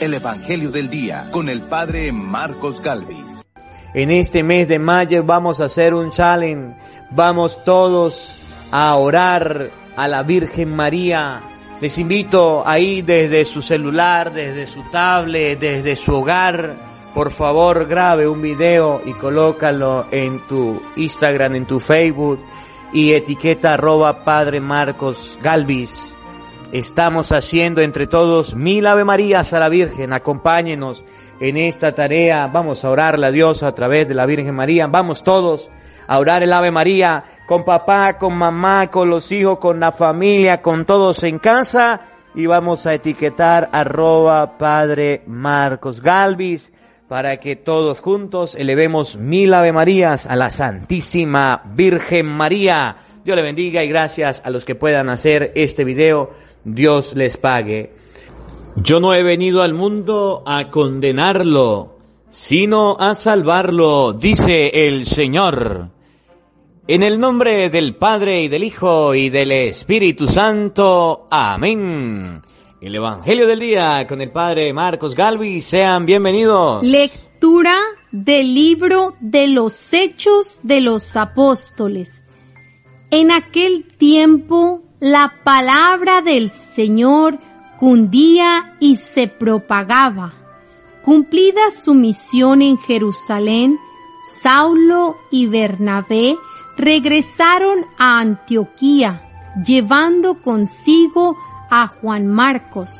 el Evangelio del Día con el Padre Marcos Galvis. En este mes de mayo vamos a hacer un challenge. Vamos todos a orar a la Virgen María. Les invito ahí desde su celular, desde su tablet, desde su hogar. Por favor, grabe un video y colócalo en tu Instagram, en tu Facebook y etiqueta arroba Padre Marcos Galvis. Estamos haciendo entre todos mil Ave Marías a la Virgen. Acompáñenos en esta tarea. Vamos a orarle a Dios a través de la Virgen María. Vamos todos a orar el Ave María con papá, con mamá, con los hijos, con la familia, con todos en casa. Y vamos a etiquetar arroba Padre Marcos Galvis para que todos juntos elevemos mil Ave Marías a la Santísima Virgen María. Dios le bendiga y gracias a los que puedan hacer este video Dios les pague. Yo no he venido al mundo a condenarlo, sino a salvarlo, dice el Señor. En el nombre del Padre y del Hijo y del Espíritu Santo. Amén. El Evangelio del Día con el Padre Marcos Galvi. Sean bienvenidos. Lectura del libro de los Hechos de los Apóstoles. En aquel tiempo la palabra del Señor cundía y se propagaba. Cumplida su misión en Jerusalén, Saulo y Bernabé regresaron a Antioquía, llevando consigo a Juan Marcos.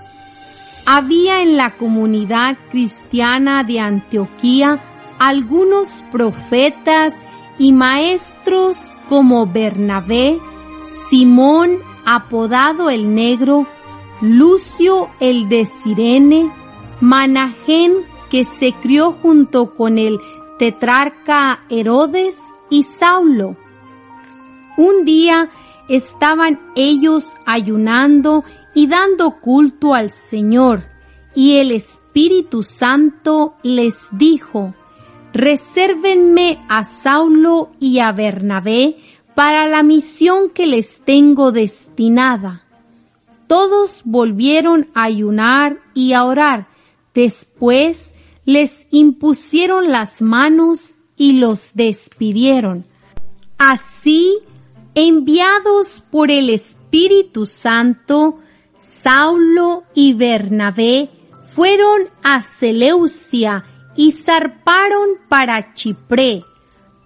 Había en la comunidad cristiana de Antioquía algunos profetas y maestros como Bernabé, Simón apodado el Negro, Lucio el de Sirene, Manajén que se crió junto con el tetrarca Herodes y Saulo. Un día estaban ellos ayunando y dando culto al Señor, y el Espíritu Santo les dijo, Resérvenme a Saulo y a Bernabé para la misión que les tengo destinada. Todos volvieron a ayunar y a orar. Después les impusieron las manos y los despidieron. Así, enviados por el Espíritu Santo, Saulo y Bernabé fueron a Seleucia y zarparon para Chipre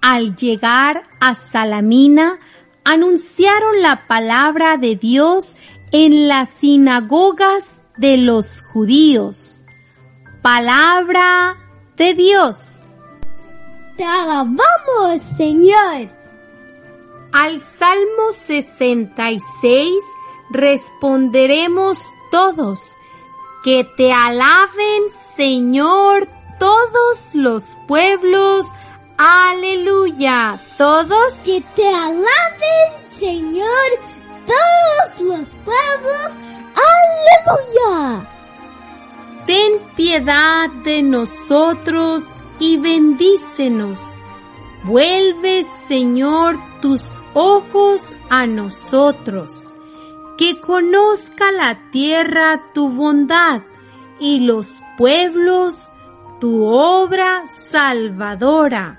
al llegar a Salamina, anunciaron la palabra de Dios en las sinagogas de los judíos. Palabra de Dios. Te alabamos, Señor. Al Salmo 66 responderemos todos, que te alaben, Señor, todos los pueblos Aleluya. Todos que te alaben, Señor, todos los pueblos. Aleluya. Ten piedad de nosotros y bendícenos. Vuelve, Señor, tus ojos a nosotros. Que conozca la tierra tu bondad y los pueblos tu obra salvadora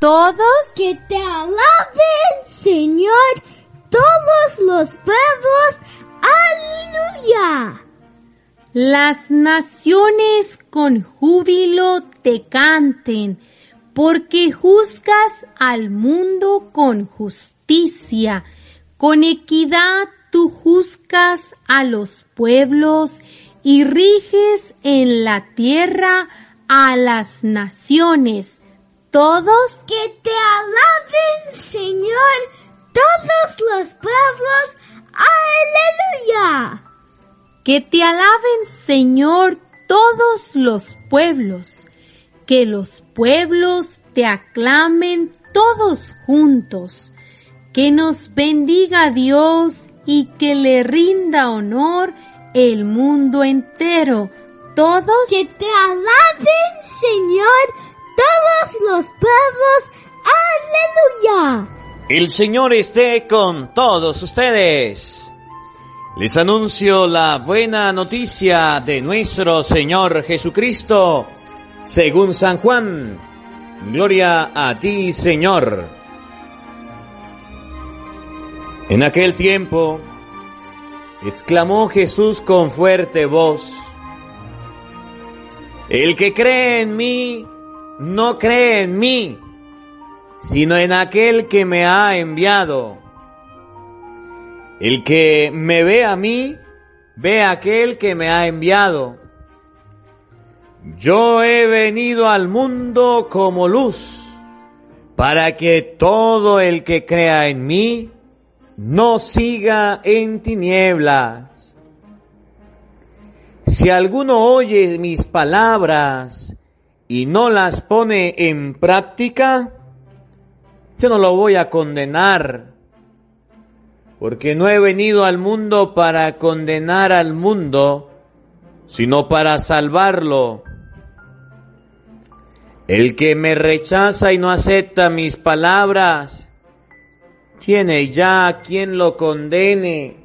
todos que te alaben, Señor, todos los pueblos. Aleluya. Las naciones con júbilo te canten, porque juzgas al mundo con justicia, con equidad tú juzgas a los pueblos y riges en la tierra a las naciones todos que te alaben, Señor, todos los pueblos. Aleluya. Que te alaben, Señor, todos los pueblos. Que los pueblos te aclamen todos juntos. Que nos bendiga Dios y que le rinda honor el mundo entero. Todos que te alaben, Señor, todos los pueblos. ¡Aleluya! El Señor esté con todos ustedes. Les anuncio la buena noticia de nuestro Señor Jesucristo, según San Juan. Gloria a ti, Señor. En aquel tiempo, exclamó Jesús con fuerte voz, El que cree en mí, no cree en mí, sino en aquel que me ha enviado. El que me ve a mí, ve a aquel que me ha enviado. Yo he venido al mundo como luz, para que todo el que crea en mí no siga en tinieblas. Si alguno oye mis palabras y no las pone en práctica, yo no lo voy a condenar porque no he venido al mundo para condenar al mundo, sino para salvarlo. El que me rechaza y no acepta mis palabras, tiene ya quien lo condene.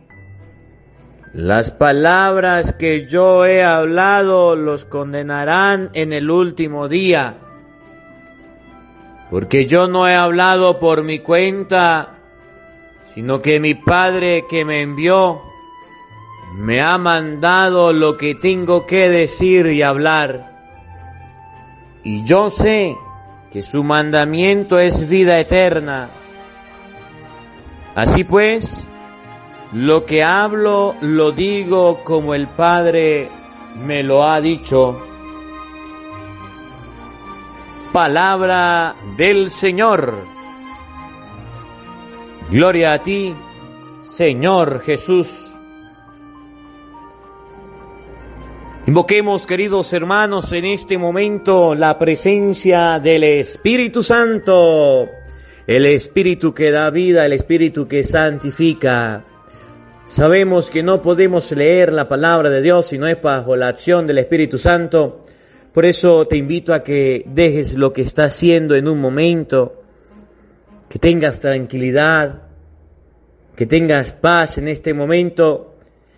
Las palabras que yo he hablado los condenarán en el último día, porque yo no he hablado por mi cuenta, sino que mi Padre que me envió me ha mandado lo que tengo que decir y hablar. Y yo sé que su mandamiento es vida eterna. Así pues, lo que hablo lo digo como el Padre me lo ha dicho. Palabra del Señor. Gloria a ti, Señor Jesús. Invoquemos, queridos hermanos, en este momento la presencia del Espíritu Santo, el Espíritu que da vida, el Espíritu que santifica. Sabemos que no podemos leer la palabra de Dios si no es bajo la acción del Espíritu Santo. Por eso te invito a que dejes lo que estás haciendo en un momento que tengas tranquilidad, que tengas paz en este momento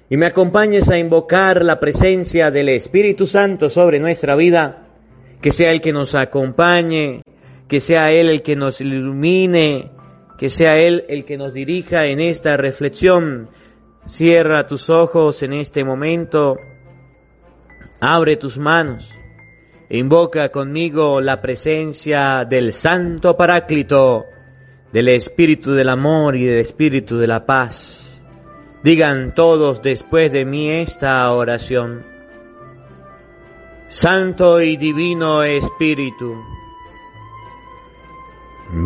y me acompañes a invocar la presencia del Espíritu Santo sobre nuestra vida, que sea Él que nos acompañe, que sea Él el que nos ilumine, que sea Él el que nos dirija en esta reflexión. Cierra tus ojos en este momento, abre tus manos invoca conmigo la presencia del Santo Paráclito, del espíritu del amor y del espíritu de la paz. Digan todos después de mí esta oración. Santo y divino Espíritu,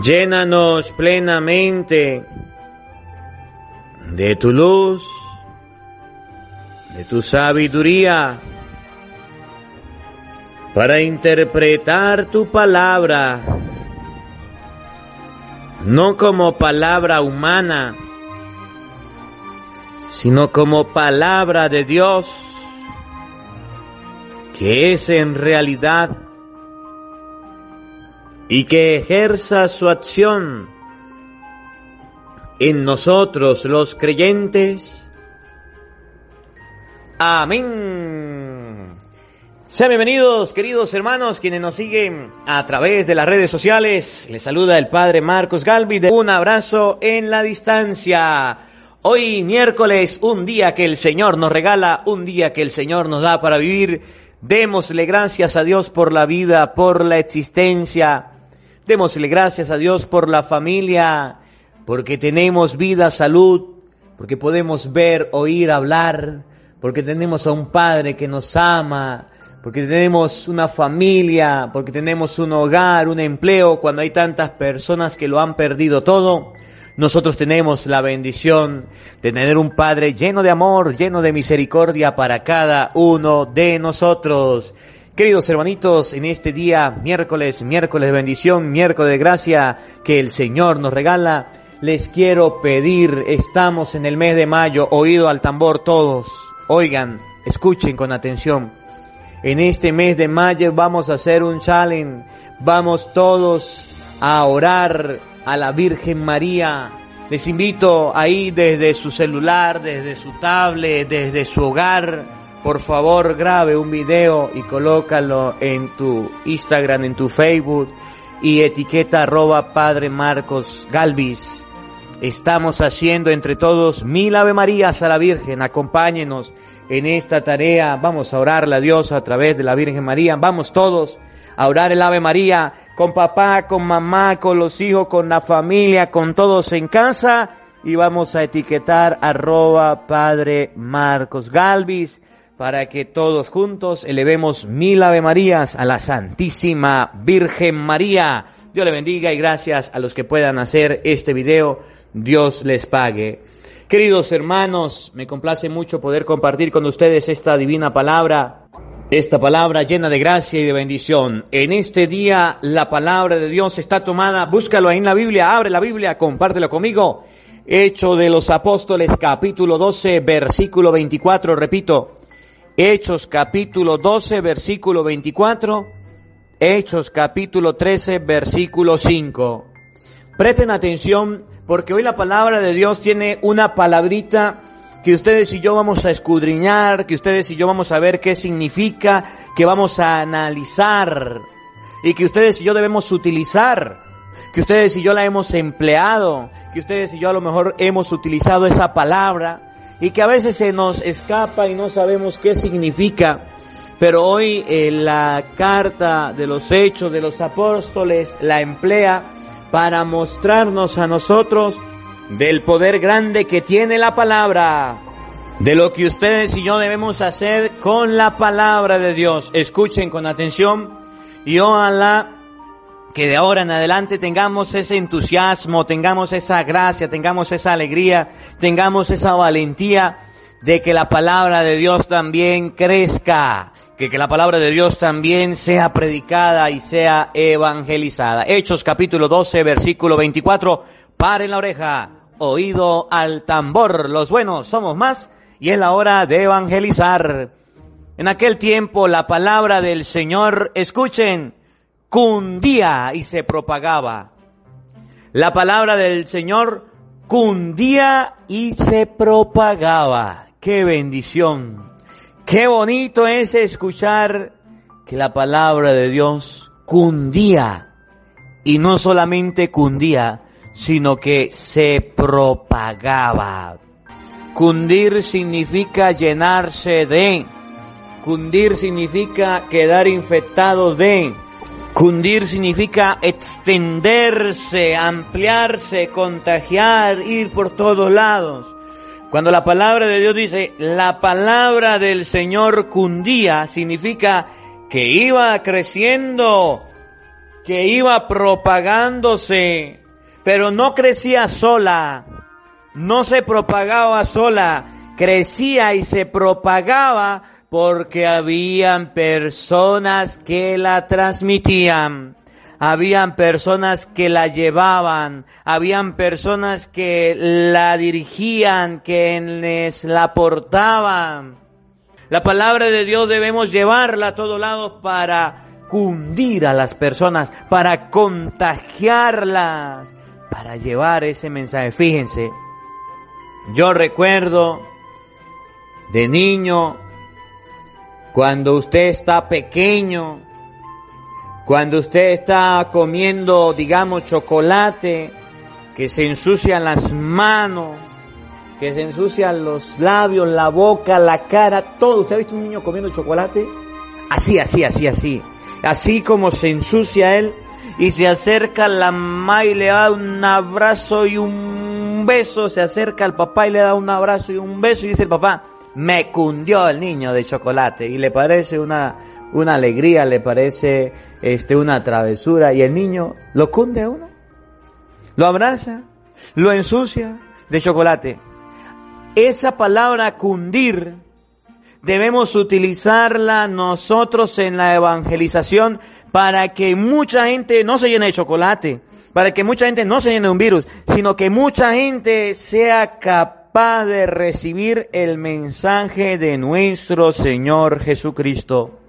llénanos plenamente de tu luz, de tu sabiduría, para interpretar tu palabra no como palabra humana, sino como palabra de Dios, que es en realidad y que ejerza su acción en nosotros los creyentes. Amén. Sean bienvenidos, queridos hermanos, quienes nos siguen a través de las redes sociales. Les saluda el Padre Marcos Galvi. Un abrazo en la distancia. Hoy miércoles, un día que el Señor nos regala, un día que el Señor nos da para vivir. Démosle gracias a Dios por la vida, por la existencia. Démosle gracias a Dios por la familia, porque tenemos vida, salud, porque podemos ver, oír, hablar, porque tenemos a un Padre que nos ama, porque tenemos una familia, porque tenemos un hogar, un empleo, cuando hay tantas personas que lo han perdido todo, nosotros tenemos la bendición de tener un Padre lleno de amor, lleno de misericordia para cada uno de nosotros. Queridos hermanitos, en este día, miércoles, miércoles de bendición, miércoles de gracia que el Señor nos regala, les quiero pedir, estamos en el mes de mayo, oído al tambor todos, oigan, escuchen con atención. En este mes de mayo vamos a hacer un challenge. Vamos todos a orar a la Virgen María. Les invito ahí desde su celular, desde su tablet, desde su hogar, por favor grabe un video y colócalo en tu Instagram, en tu Facebook y etiqueta arroba Padre Marcos Galvis. Estamos haciendo entre todos mil Ave Marías a la Virgen. Acompáñenos en esta tarea. Vamos a orarle a Dios a través de la Virgen María. Vamos todos a orar el Ave María con papá, con mamá, con los hijos, con la familia, con todos en casa. Y vamos a etiquetar arroba Padre Marcos Galvis para que todos juntos elevemos mil Ave Marías a la Santísima Virgen María. Dios le bendiga y gracias a los que puedan hacer este video. Dios les pague. Queridos hermanos, me complace mucho poder compartir con ustedes esta divina palabra, esta palabra llena de gracia y de bendición. En este día la palabra de Dios está tomada, búscalo ahí en la Biblia, abre la Biblia, compártelo conmigo. Hecho de los Apóstoles capítulo 12, versículo 24, repito, Hechos capítulo 12, versículo 24, Hechos capítulo 13, versículo 5. Presten atención porque hoy la palabra de Dios tiene una palabrita que ustedes y yo vamos a escudriñar, que ustedes y yo vamos a ver qué significa, que vamos a analizar y que ustedes y yo debemos utilizar, que ustedes y yo la hemos empleado, que ustedes y yo a lo mejor hemos utilizado esa palabra y que a veces se nos escapa y no sabemos qué significa. Pero hoy eh, la carta de los hechos de los apóstoles la emplea para mostrarnos a nosotros del poder grande que tiene la palabra, de lo que ustedes y yo debemos hacer con la palabra de Dios. Escuchen con atención y ojalá que de ahora en adelante tengamos ese entusiasmo, tengamos esa gracia, tengamos esa alegría, tengamos esa valentía de que la palabra de Dios también crezca, que, que la palabra de Dios también sea predicada y sea evangelizada. Hechos capítulo 12, versículo 24. Paren la oreja, oído al tambor. Los buenos somos más y es la hora de evangelizar. En aquel tiempo la palabra del Señor, escuchen, cundía y se propagaba. La palabra del Señor cundía y se propagaba. ¡Qué bendición! Qué bonito es escuchar que la palabra de Dios cundía. Y no solamente cundía, sino que se propagaba. Cundir significa llenarse de. Cundir significa quedar infectado de. Cundir significa extenderse, ampliarse, contagiar, ir por todos lados. Cuando la palabra de Dios dice, la palabra del Señor cundía, significa que iba creciendo, que iba propagándose, pero no crecía sola, no se propagaba sola, crecía y se propagaba porque habían personas que la transmitían habían personas que la llevaban, habían personas que la dirigían, quienes la portaban. La palabra de Dios debemos llevarla a todos lados para cundir a las personas, para contagiarlas, para llevar ese mensaje. Fíjense, yo recuerdo de niño, cuando usted está pequeño, cuando usted está comiendo, digamos, chocolate, que se ensucian las manos, que se ensucian los labios, la boca, la cara, todo. ¿Usted ha visto un niño comiendo chocolate? Así, así, así, así. Así como se ensucia él y se acerca la mamá y le da un abrazo y un beso, se acerca al papá y le da un abrazo y un beso y dice el papá, me cundió el niño de chocolate y le parece una, una alegría, le parece este, una travesura y el niño lo cunde a uno, lo abraza, lo ensucia de chocolate. Esa palabra cundir debemos utilizarla nosotros en la evangelización para que mucha gente no se llene de chocolate, para que mucha gente no se llene de un virus, sino que mucha gente sea capaz de recibir el mensaje de nuestro Señor Jesucristo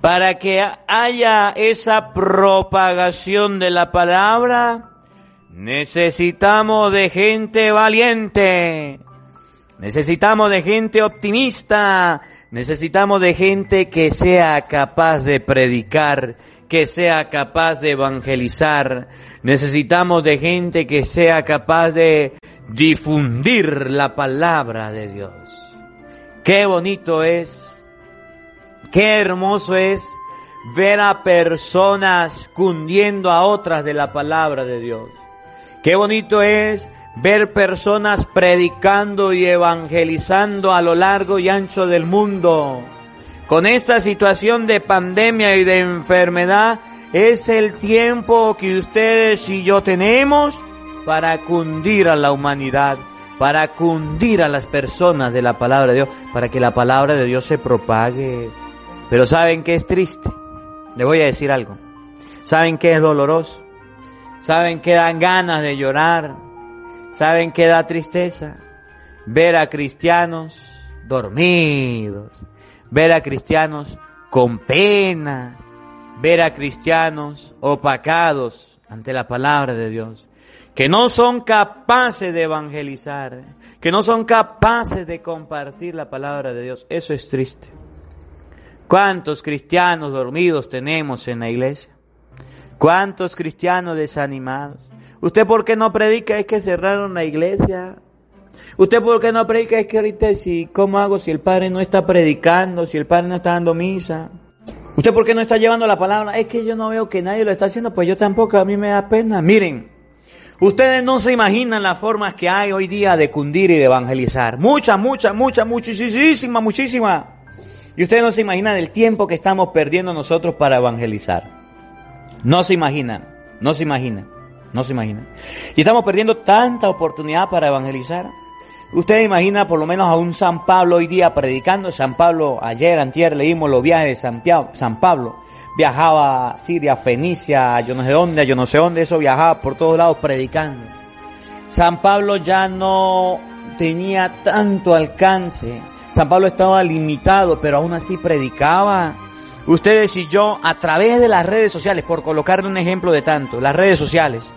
para que haya esa propagación de la palabra, Necesitamos de gente valiente. Necesitamos de gente optimista. Necesitamos de gente que sea capaz de predicar, que sea capaz de evangelizar. Necesitamos de gente que sea capaz de difundir la palabra de Dios. Qué bonito es, qué hermoso es ver a personas cundiendo a otras de la palabra de Dios. Qué bonito es ver personas predicando y evangelizando a lo largo y ancho del mundo. Con esta situación de pandemia y de enfermedad, es el tiempo que ustedes y yo tenemos para cundir a la humanidad, para cundir a las personas de la palabra de Dios, para que la palabra de Dios se propague. Pero ¿saben qué es triste? Les voy a decir algo. ¿Saben qué es doloroso? ¿Saben qué dan ganas de llorar? ¿Saben qué da tristeza? Ver a cristianos dormidos, ver a cristianos con pena, ver a cristianos opacados ante la palabra de Dios, que no son capaces de evangelizar, que no son capaces de compartir la palabra de Dios. Eso es triste. ¿Cuántos cristianos dormidos tenemos en la iglesia? ¿Cuántos cristianos desanimados? ¿Usted por qué no predica? Es que cerraron la iglesia. ¿Usted por qué no predica? Es que ahorita si, ¿cómo hago si el Padre no está predicando, si el Padre no está dando misa? ¿Usted por qué no está llevando la palabra? Es que yo no veo que nadie lo está haciendo, pues yo tampoco, a mí me da pena. Miren, ustedes no se imaginan las formas que hay hoy día de cundir y de evangelizar. Mucha, mucha, mucha, muchísima, muchísima. Y ustedes no se imaginan el tiempo que estamos perdiendo nosotros para evangelizar. No se imaginan, no se imaginan. No se imagina. Y estamos perdiendo tanta oportunidad para evangelizar. Usted imagina por lo menos a un San Pablo hoy día predicando. San Pablo, ayer, antier, leímos los viajes de San, San Pablo. Viajaba a Siria, Fenicia, yo no sé dónde, yo no sé dónde, eso viajaba por todos lados predicando. San Pablo ya no tenía tanto alcance. San Pablo estaba limitado, pero aún así predicaba. Ustedes y yo, a través de las redes sociales, por colocarle un ejemplo de tanto, las redes sociales,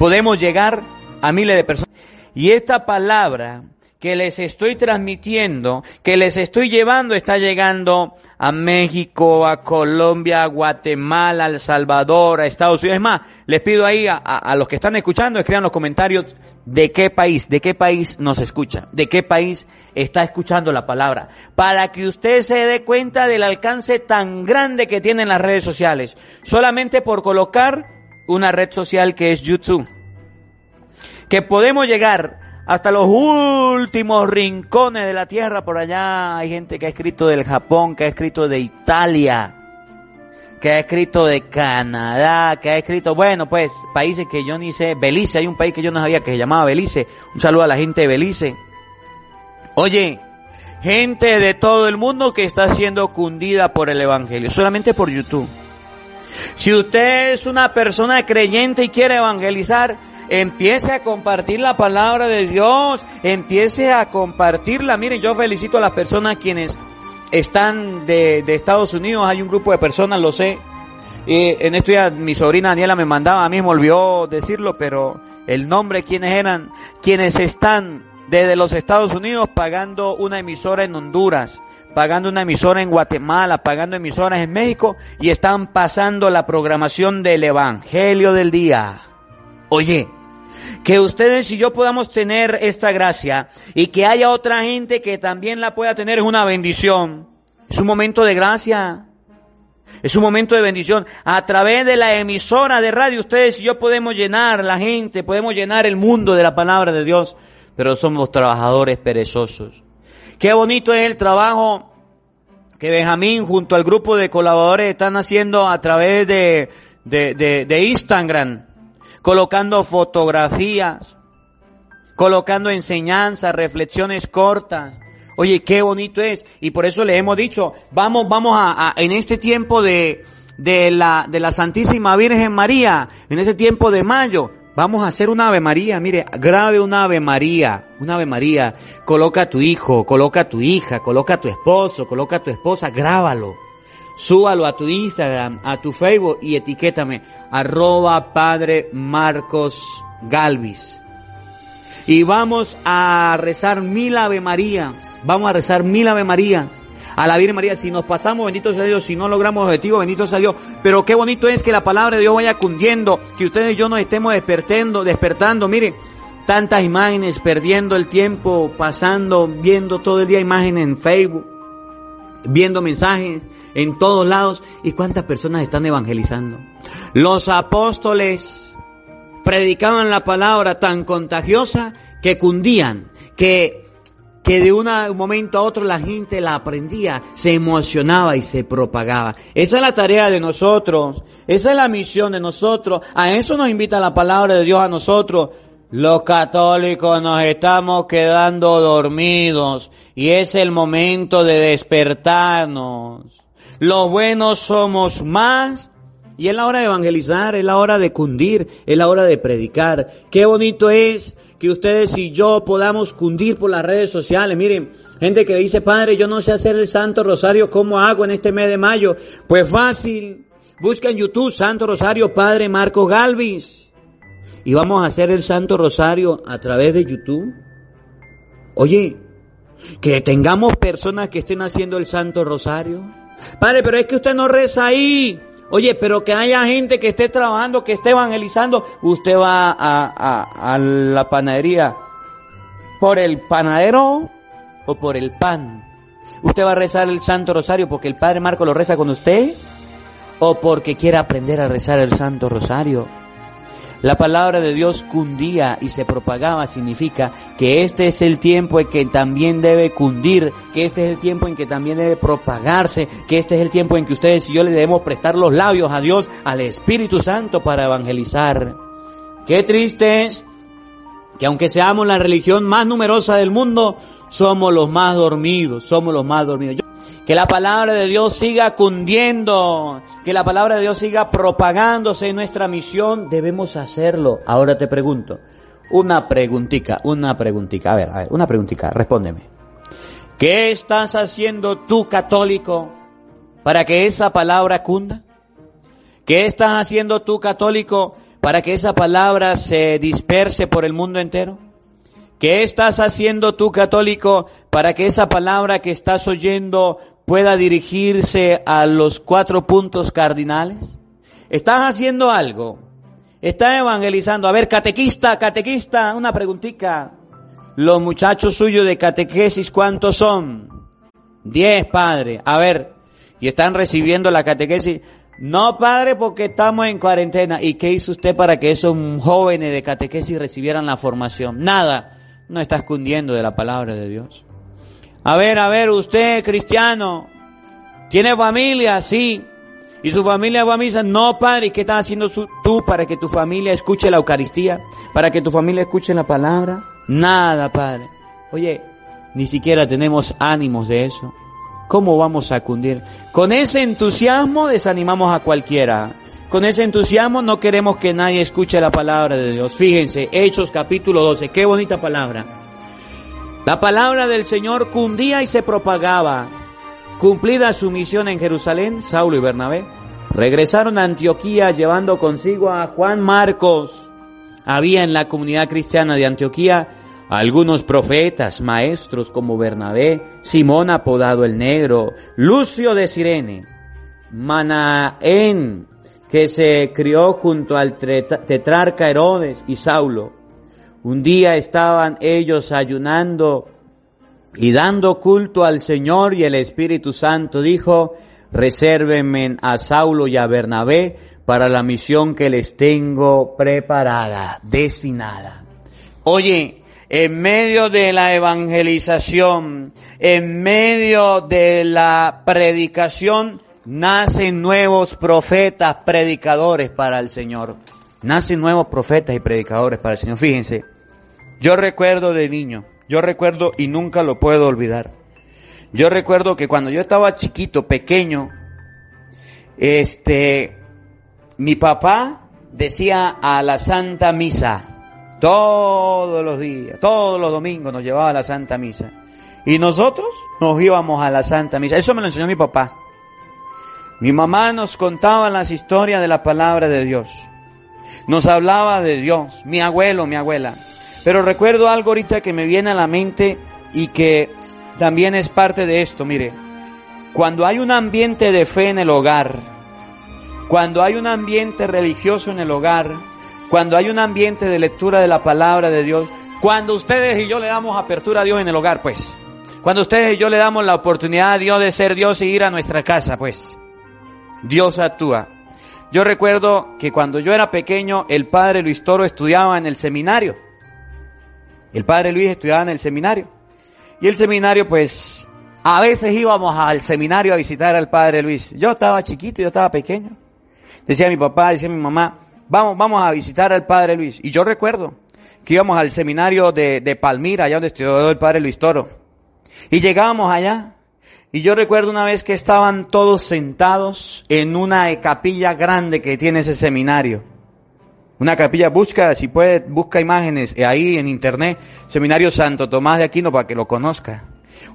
podemos llegar a miles de personas. Y esta palabra que les estoy transmitiendo, que les estoy llevando, está llegando a México, a Colombia, a Guatemala, a El Salvador, a Estados Unidos. Es más, les pido ahí a, a, los que están escuchando, escriban los comentarios de qué país, de qué país nos escucha, de qué país está escuchando la palabra, para que usted se dé cuenta del alcance tan grande que tienen las redes sociales, solamente por colocar una red social que es YouTube. Que podemos llegar hasta los últimos rincones de la tierra. Por allá hay gente que ha escrito del Japón, que ha escrito de Italia, que ha escrito de Canadá, que ha escrito, bueno, pues países que yo ni sé. Belice, hay un país que yo no sabía que se llamaba Belice. Un saludo a la gente de Belice. Oye, gente de todo el mundo que está siendo cundida por el Evangelio, solamente por YouTube. Si usted es una persona creyente y quiere evangelizar, empiece a compartir la palabra de Dios, empiece a compartirla. Miren, yo felicito a las personas quienes están de, de Estados Unidos, hay un grupo de personas, lo sé. Y en estos días mi sobrina Daniela me mandaba, a mí me olvidó decirlo, pero el nombre, quienes eran, quienes están desde los Estados Unidos pagando una emisora en Honduras pagando una emisora en Guatemala, pagando emisoras en México y están pasando la programación del Evangelio del día. Oye, que ustedes y yo podamos tener esta gracia y que haya otra gente que también la pueda tener es una bendición. Es un momento de gracia. Es un momento de bendición. A través de la emisora de radio, ustedes y yo podemos llenar la gente, podemos llenar el mundo de la palabra de Dios, pero somos trabajadores perezosos. Qué bonito es el trabajo que Benjamín junto al grupo de colaboradores están haciendo a través de, de, de, de Instagram, colocando fotografías, colocando enseñanzas, reflexiones cortas. Oye, qué bonito es. Y por eso le hemos dicho, vamos, vamos a, a, en este tiempo de, de la, de la Santísima Virgen María, en ese tiempo de mayo, Vamos a hacer una Ave María, mire, grabe una Ave María, una Ave María, coloca a tu hijo, coloca a tu hija, coloca a tu esposo, coloca a tu esposa, grábalo. Súbalo a tu Instagram, a tu Facebook y etiquétame, arroba Padre Marcos Galvis. Y vamos a rezar mil Ave Marías. Vamos a rezar mil Ave Marías a la Virgen María. Si nos pasamos, bendito sea Dios. Si no logramos objetivo, bendito sea Dios. Pero qué bonito es que la palabra de Dios vaya cundiendo, que ustedes y yo nos estemos despertando, despertando. Miren, tantas imágenes, perdiendo el tiempo, pasando, viendo todo el día imágenes en Facebook, viendo mensajes en todos lados. ¿Y cuántas personas están evangelizando? Los apóstoles predicaban la palabra tan contagiosa que cundían, que que de un momento a otro la gente la aprendía, se emocionaba y se propagaba. Esa es la tarea de nosotros, esa es la misión de nosotros, a eso nos invita la palabra de Dios a nosotros. Los católicos nos estamos quedando dormidos y es el momento de despertarnos. Los buenos somos más y es la hora de evangelizar, es la hora de cundir, es la hora de predicar. Qué bonito es que ustedes y yo podamos cundir por las redes sociales. Miren, gente que dice, Padre, yo no sé hacer el Santo Rosario, ¿cómo hago en este mes de mayo? Pues fácil. Busca en YouTube Santo Rosario Padre Marco Galvis. Y vamos a hacer el Santo Rosario a través de YouTube. Oye, que tengamos personas que estén haciendo el Santo Rosario. Padre, pero es que usted no reza ahí. Oye, pero que haya gente que esté trabajando, que esté evangelizando. Usted va a, la panadería por el panadero o por el pan. Usted va a rezar el Santo Rosario porque el Padre Marco lo reza con usted o porque quiere aprender a rezar el Santo Rosario. La palabra de Dios cundía y se propagaba significa que este es el tiempo en que también debe cundir, que este es el tiempo en que también debe propagarse, que este es el tiempo en que ustedes y yo le debemos prestar los labios a Dios, al Espíritu Santo para evangelizar. Qué triste es que aunque seamos la religión más numerosa del mundo, somos los más dormidos, somos los más dormidos. Que la palabra de Dios siga cundiendo, que la palabra de Dios siga propagándose en nuestra misión, debemos hacerlo. Ahora te pregunto, una preguntica, una preguntica, a ver, a ver, una preguntica, respóndeme. ¿Qué estás haciendo tú católico para que esa palabra cunda? ¿Qué estás haciendo tú católico para que esa palabra se disperse por el mundo entero? ¿Qué estás haciendo tú católico para que esa palabra que estás oyendo pueda dirigirse a los cuatro puntos cardinales? ¿Estás haciendo algo? ¿Estás evangelizando? A ver, catequista, catequista, una preguntita. Los muchachos suyos de catequesis, ¿cuántos son? Diez, padre. A ver, ¿y están recibiendo la catequesis? No, padre, porque estamos en cuarentena. ¿Y qué hizo usted para que esos jóvenes de catequesis recibieran la formación? Nada. No está escondiendo de la palabra de Dios. A ver, a ver, usted cristiano, ¿tiene familia? Sí. ¿Y su familia va a misa? No, padre. ¿Y qué estás haciendo tú para que tu familia escuche la Eucaristía? ¿Para que tu familia escuche la palabra? Nada, padre. Oye, ni siquiera tenemos ánimos de eso. ¿Cómo vamos a cundir? Con ese entusiasmo desanimamos a cualquiera. Con ese entusiasmo no queremos que nadie escuche la palabra de Dios. Fíjense, Hechos capítulo 12, qué bonita palabra. La palabra del Señor cundía y se propagaba. Cumplida su misión en Jerusalén, Saulo y Bernabé regresaron a Antioquía llevando consigo a Juan Marcos. Había en la comunidad cristiana de Antioquía algunos profetas, maestros como Bernabé, Simón apodado el Negro, Lucio de Sirene, Manaén, que se crió junto al tetrarca Herodes y Saulo, un día estaban ellos ayunando y dando culto al Señor y el Espíritu Santo dijo, resérvenme a Saulo y a Bernabé para la misión que les tengo preparada, destinada. Oye, en medio de la evangelización, en medio de la predicación, nacen nuevos profetas, predicadores para el Señor. Nacen nuevos profetas y predicadores para el Señor. Fíjense, yo recuerdo de niño, yo recuerdo y nunca lo puedo olvidar. Yo recuerdo que cuando yo estaba chiquito, pequeño, este, mi papá decía a la Santa Misa, todos los días, todos los domingos nos llevaba a la Santa Misa. Y nosotros nos íbamos a la Santa Misa. Eso me lo enseñó mi papá. Mi mamá nos contaba las historias de la palabra de Dios. nos hablaba de Dios, mi abuelo, mi abuela. Pero recuerdo algo ahorita que me viene a la mente y que también es parte de esto, mire. Cuando hay un ambiente de fe en el hogar, cuando hay un ambiente religioso en el hogar, cuando hay un ambiente de lectura de la palabra de Dios, cuando ustedes y yo le damos apertura a Dios en el hogar, pues. Cuando ustedes y yo le damos la oportunidad a Dios de ser Dios y ir a nuestra casa, pues. Dios actúa. Yo recuerdo que cuando yo era pequeño, el padre Luis Toro estudiaba en el seminario. El padre Luis estudiaba en el seminario. Y el seminario, pues, a veces íbamos al seminario a visitar al padre Luis. Yo estaba chiquito, yo estaba pequeño. Decía mi papá, decía mi mamá, vamos, vamos a visitar al padre Luis. Y yo recuerdo que íbamos al seminario de, de Palmira, allá donde estudió el padre Luis Toro. Y llegábamos allá y yo recuerdo una vez que estaban todos sentados en una capilla grande que tiene ese seminario. Una capilla, busca, si puede, busca imágenes ahí en internet, Seminario Santo Tomás de Aquino para que lo conozca.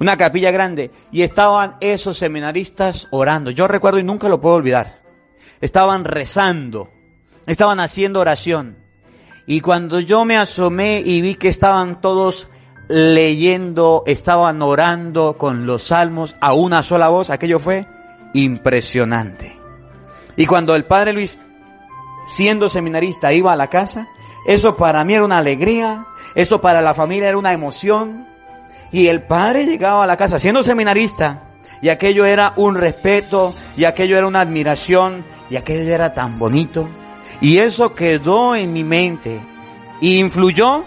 Una capilla grande. Y estaban esos seminaristas orando. Yo recuerdo y nunca lo puedo olvidar. Estaban rezando. Estaban haciendo oración. Y cuando yo me asomé y vi que estaban todos leyendo, estaban orando con los salmos a una sola voz, aquello fue impresionante. Y cuando el padre Luis, siendo seminarista, iba a la casa, eso para mí era una alegría, eso para la familia era una emoción. Y el padre llegaba a la casa siendo seminarista, y aquello era un respeto, y aquello era una admiración, y aquello era tan bonito. Y eso quedó en mi mente, y influyó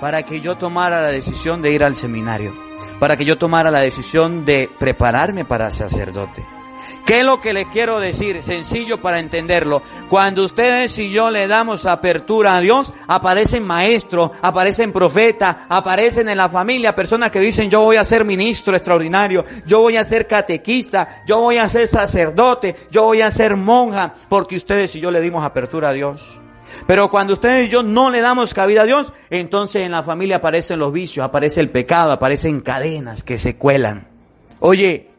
para que yo tomara la decisión de ir al seminario, para que yo tomara la decisión de prepararme para sacerdote. ¿Qué es lo que le quiero decir? Sencillo para entenderlo. Cuando ustedes y yo le damos apertura a Dios, aparecen maestros, aparecen profetas, aparecen en la familia personas que dicen yo voy a ser ministro extraordinario, yo voy a ser catequista, yo voy a ser sacerdote, yo voy a ser monja, porque ustedes y yo le dimos apertura a Dios. Pero cuando ustedes y yo no le damos cabida a Dios, entonces en la familia aparecen los vicios, aparece el pecado, aparecen cadenas que se cuelan. Oye,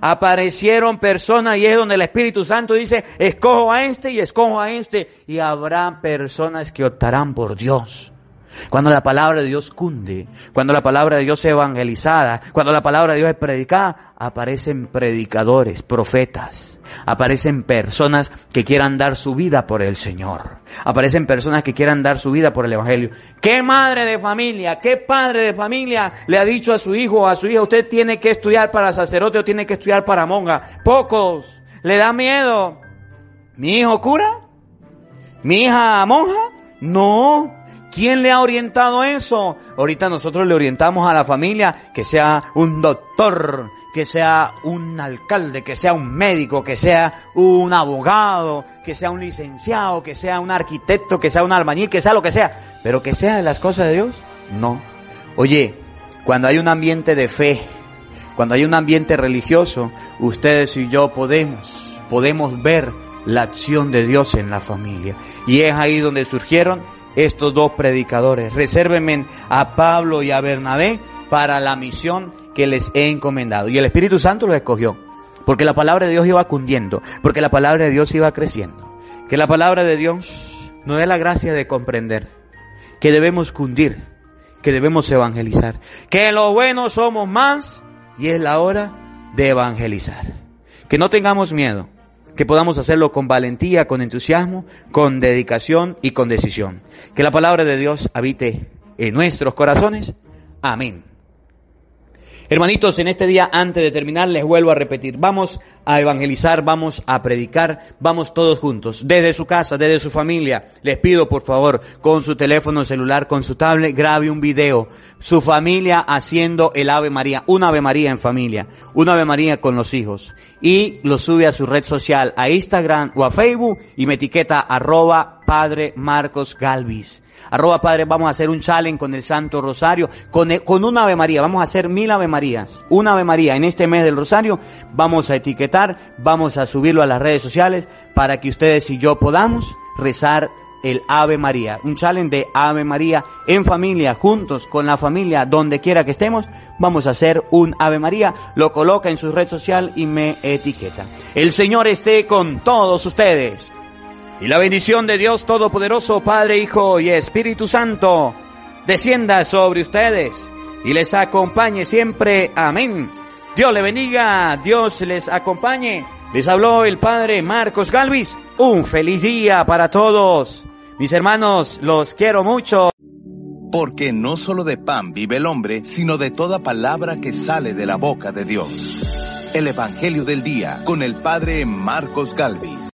aparecieron personas y es donde el Espíritu Santo dice, escojo a este y escojo a este. Y habrá personas que optarán por Dios. Cuando la palabra de Dios cunde, cuando la palabra de Dios es evangelizada, cuando la palabra de Dios es predicada, aparecen predicadores, profetas, aparecen personas que quieran dar su vida por el Señor, aparecen personas que quieran dar su vida por el Evangelio. ¿Qué madre de familia, qué padre de familia le ha dicho a su hijo o a su hija, usted tiene que estudiar para sacerdote o tiene que estudiar para monja? Pocos. ¿Le da miedo? ¿Mi hijo cura? ¿Mi hija monja? No, ¿Quién le ha orientado eso? Ahorita nosotros le orientamos a la familia que sea un doctor, que sea un alcalde, que sea un médico, que sea un abogado, que sea un licenciado, que sea un arquitecto, que sea un albañil, que sea lo que sea, pero que sea de las cosas de Dios, no. Oye, cuando hay un ambiente de fe, cuando hay un ambiente religioso, ustedes y yo podemos, podemos ver la acción de Dios en la familia. Y es ahí donde surgieron estos dos predicadores. Resérvenme a Pablo y a Bernabé para la misión que les he encomendado. Y el Espíritu Santo los escogió. Porque la palabra de Dios iba cundiendo. Porque la palabra de Dios iba creciendo. Que la palabra de Dios nos dé la gracia de comprender que debemos cundir, que debemos evangelizar. Que lo bueno somos más y es la hora de evangelizar. Que no tengamos miedo que podamos hacerlo con valentía, con entusiasmo, con dedicación y con decisión. Que la palabra de Dios habite en nuestros corazones. Amén. Hermanitos, en este día, antes de terminar, les vuelvo a repetir, vamos a evangelizar, vamos a predicar, vamos todos juntos, desde su casa, desde su familia. Les pido, por favor, con su teléfono celular, con su tablet, grabe un video. Su familia haciendo el Ave María, un Ave María en familia, un Ave María con los hijos. Y lo sube a su red social, a Instagram o a Facebook y me etiqueta arroba Padre Marcos Galvis. Arroba Padre, vamos a hacer un challenge con el Santo Rosario, con, con una Ave María, vamos a hacer mil Ave Marías. Una Ave María en este mes del Rosario, vamos a etiquetar, vamos a subirlo a las redes sociales para que ustedes y yo podamos rezar el Ave María, un challenge de Ave María en familia, juntos con la familia, donde quiera que estemos, vamos a hacer un Ave María, lo coloca en su red social y me etiqueta. El Señor esté con todos ustedes. Y la bendición de Dios Todopoderoso, Padre, Hijo y Espíritu Santo, descienda sobre ustedes y les acompañe siempre. Amén. Dios le bendiga, Dios les acompañe. Les habló el Padre Marcos Galvis. Un feliz día para todos. Mis hermanos, los quiero mucho. Porque no solo de pan vive el hombre, sino de toda palabra que sale de la boca de Dios. El Evangelio del Día con el Padre Marcos Galvis.